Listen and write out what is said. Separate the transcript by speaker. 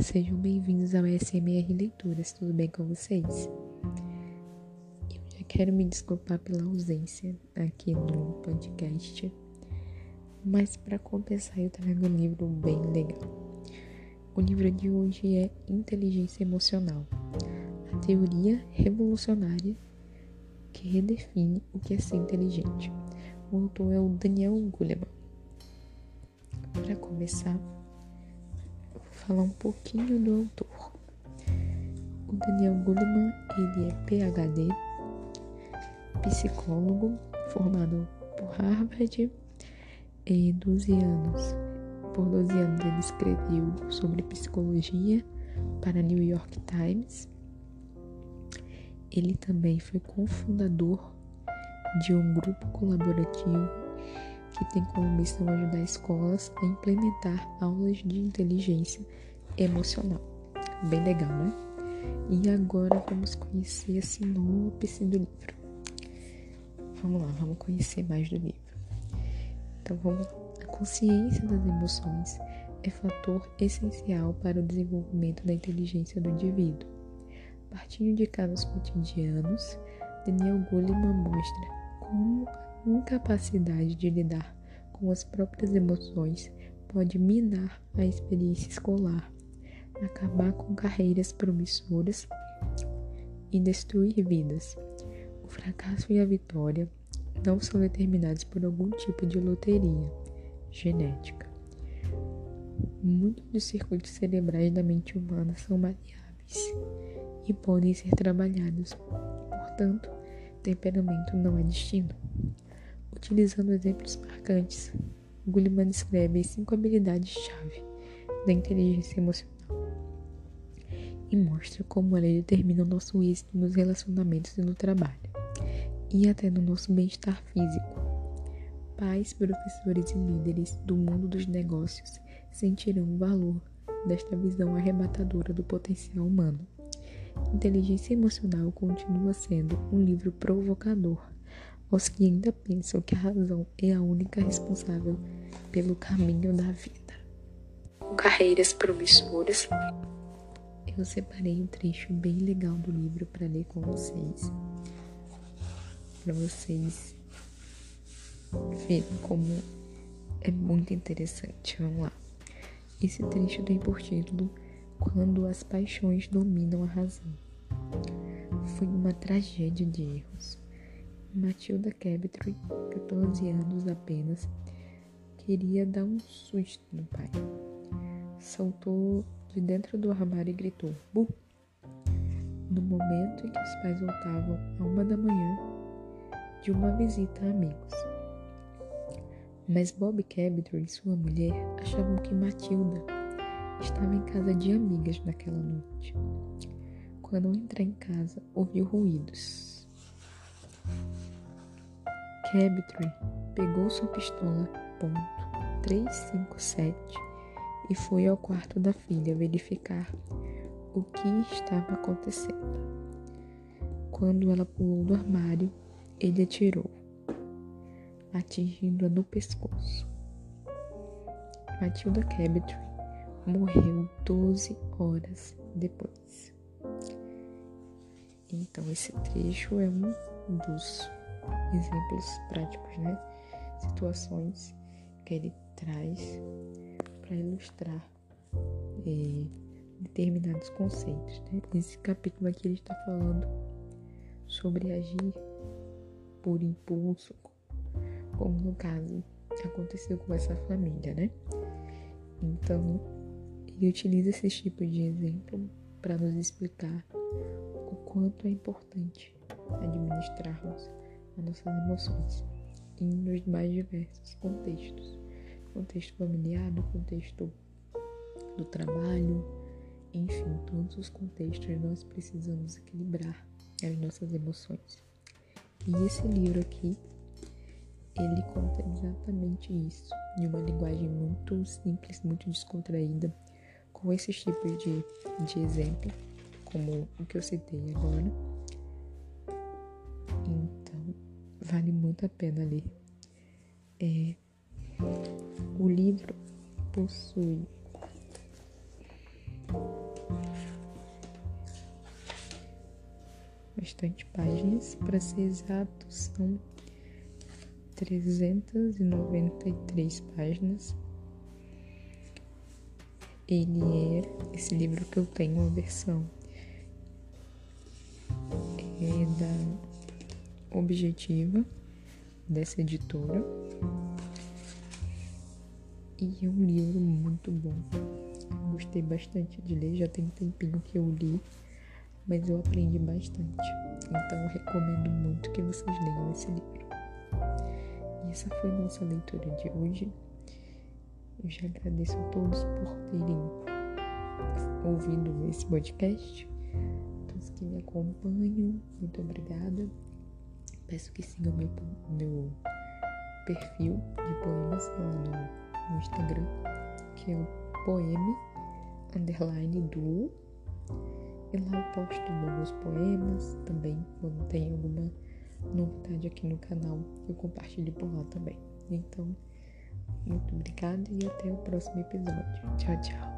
Speaker 1: Sejam bem-vindos ao SMR Leituras, tudo bem com vocês? Eu já quero me desculpar pela ausência aqui no podcast, mas para compensar eu trago um livro bem legal. O livro de hoje é Inteligência Emocional, a teoria revolucionária que redefine o que é ser inteligente. O autor é o Daniel Goleman. Para começar, falar um pouquinho do autor. O Daniel Goleman, ele é PhD, psicólogo, formado por Harvard, e 12 anos. Por 12 anos ele escreveu sobre psicologia para New York Times. Ele também foi cofundador de um grupo colaborativo que tem como missão ajudar escolas a implementar aulas de inteligência emocional. Bem legal, né? E agora vamos conhecer a sinopse do livro. Vamos lá, vamos conhecer mais do livro. Então vamos lá. A consciência das emoções é fator essencial para o desenvolvimento da inteligência do indivíduo. Partindo de casos cotidianos, Daniel Goleman mostra como incapacidade de lidar com as próprias emoções pode minar a experiência escolar, acabar com carreiras promissoras e destruir vidas. O fracasso e a vitória não são determinados por algum tipo de loteria genética. Muitos dos circuitos cerebrais da mente humana são variáveis e podem ser trabalhados. Portanto, temperamento não é destino. Utilizando exemplos marcantes, Gulliman descreve as cinco habilidades-chave da inteligência emocional e mostra como ela determina o nosso êxito nos relacionamentos e no trabalho, e até no nosso bem-estar físico. Pais, professores e líderes do mundo dos negócios sentirão o valor desta visão arrebatadora do potencial humano. Inteligência Emocional continua sendo um livro provocador aos que ainda pensam que a razão é a única responsável pelo caminho da vida. Com carreiras promissoras, eu separei um trecho bem legal do livro para ler com vocês, para vocês verem como é muito interessante. Vamos lá. Esse trecho tem por título Quando as paixões dominam a razão. Foi uma tragédia de erros Matilda Cabtree, 14 anos apenas, queria dar um susto no pai. Saltou de dentro do armário e gritou: Bu! No momento em que os pais voltavam a uma da manhã de uma visita a amigos. Mas Bob Cabtree e sua mulher achavam que Matilda estava em casa de amigas naquela noite. Quando entra em casa, ouviu ruídos Cabtree pegou sua pistola .357 e foi ao quarto da filha verificar o que estava acontecendo. Quando ela pulou do armário, ele atirou, atingindo-a no pescoço. Matilda Cabtree morreu 12 horas depois. Então, esse trecho é um dos exemplos práticos, né? Situações que ele traz para ilustrar é, determinados conceitos. Né? Nesse capítulo aqui ele está falando sobre agir por impulso, como no caso aconteceu com essa família, né? Então, ele utiliza esse tipo de exemplo para nos explicar o quanto é importante administrarmos as nossas emoções. E nos mais diversos contextos. Contexto familiar, no contexto do trabalho, enfim, todos os contextos nós precisamos equilibrar as nossas emoções. E esse livro aqui, ele conta exatamente isso, de uma linguagem muito simples, muito descontraída, com esses tipos de, de exemplo, como o que eu citei agora vale muito a pena ler. É, o livro possui bastante páginas, para ser exato, são 393 páginas. Ele é esse livro que eu tenho a versão Objetiva, dessa editora. E é um livro muito bom. Gostei bastante de ler, já tem um tempinho que eu li, mas eu aprendi bastante. Então eu recomendo muito que vocês leiam esse livro. E essa foi nossa leitura de hoje. Eu já agradeço a todos por terem ouvido esse podcast. Todos que me acompanham, muito obrigada. Peço que sigam meu, meu perfil de poemas lá no, no Instagram, que é o poeme underline do. E lá eu posto novos poemas também, quando tem alguma novidade aqui no canal, eu compartilho por lá também. Então, muito obrigada e até o próximo episódio. Tchau, tchau.